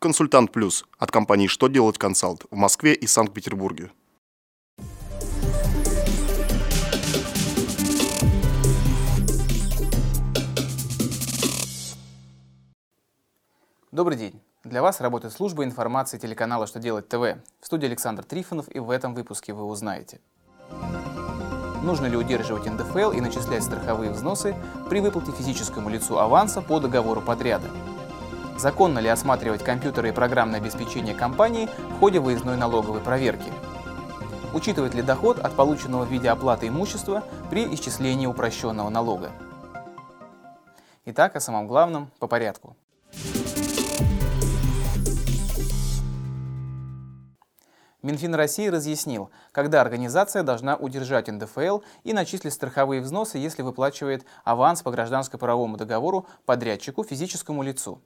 Консультант Плюс от компании «Что делать консалт» в Москве и Санкт-Петербурге. Добрый день. Для вас работает служба информации телеканала «Что делать ТВ». В студии Александр Трифонов и в этом выпуске вы узнаете. Нужно ли удерживать НДФЛ и начислять страховые взносы при выплате физическому лицу аванса по договору подряда? Законно ли осматривать компьютеры и программное обеспечение компании в ходе выездной налоговой проверки? Учитывает ли доход от полученного в виде оплаты имущества при исчислении упрощенного налога? Итак, о самом главном по порядку. Минфин России разъяснил, когда организация должна удержать НДФЛ и начислить страховые взносы, если выплачивает аванс по гражданско-правовому договору подрядчику физическому лицу.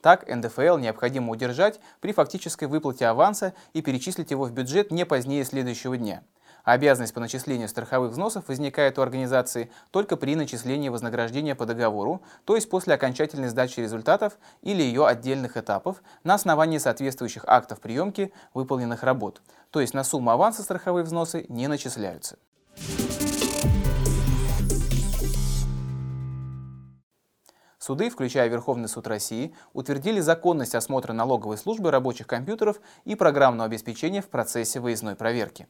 Так, НДФЛ необходимо удержать при фактической выплате аванса и перечислить его в бюджет не позднее следующего дня – обязанность по начислению страховых взносов возникает у организации только при начислении вознаграждения по договору, то есть после окончательной сдачи результатов или ее отдельных этапов на основании соответствующих актов приемки выполненных работ, то есть на сумму аванса страховые взносы не начисляются. Суды, включая Верховный суд России, утвердили законность осмотра налоговой службы рабочих компьютеров и программного обеспечения в процессе выездной проверки.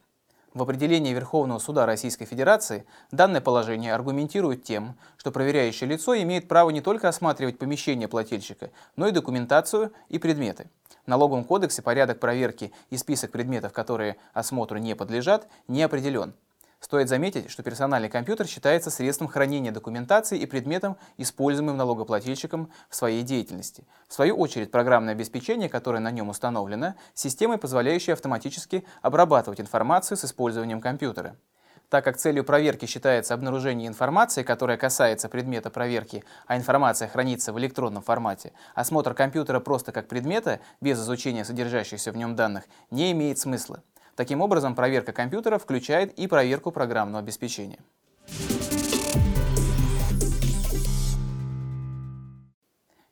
В определении Верховного суда Российской Федерации данное положение аргументирует тем, что проверяющее лицо имеет право не только осматривать помещение плательщика, но и документацию и предметы. В налоговом кодексе порядок проверки и список предметов, которые осмотру не подлежат, не определен. Стоит заметить, что персональный компьютер считается средством хранения документации и предметом, используемым налогоплательщиком в своей деятельности. В свою очередь, программное обеспечение, которое на нем установлено, системой, позволяющей автоматически обрабатывать информацию с использованием компьютера. Так как целью проверки считается обнаружение информации, которая касается предмета проверки, а информация хранится в электронном формате, осмотр компьютера просто как предмета, без изучения содержащихся в нем данных, не имеет смысла. Таким образом, проверка компьютера включает и проверку программного обеспечения.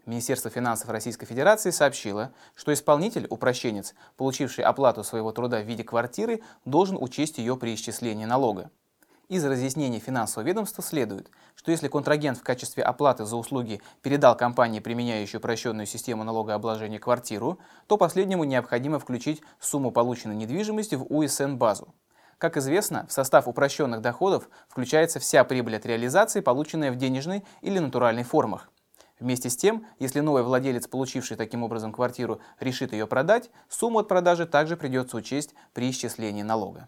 Министерство финансов Российской Федерации сообщило, что исполнитель, упрощенец, получивший оплату своего труда в виде квартиры, должен учесть ее при исчислении налога. Из разъяснений финансового ведомства следует, что если контрагент в качестве оплаты за услуги передал компании, применяющей упрощенную систему налогообложения квартиру, то последнему необходимо включить сумму полученной недвижимости в УСН-базу. Как известно, в состав упрощенных доходов включается вся прибыль от реализации, полученная в денежной или натуральной формах. Вместе с тем, если новый владелец, получивший таким образом квартиру, решит ее продать, сумму от продажи также придется учесть при исчислении налога.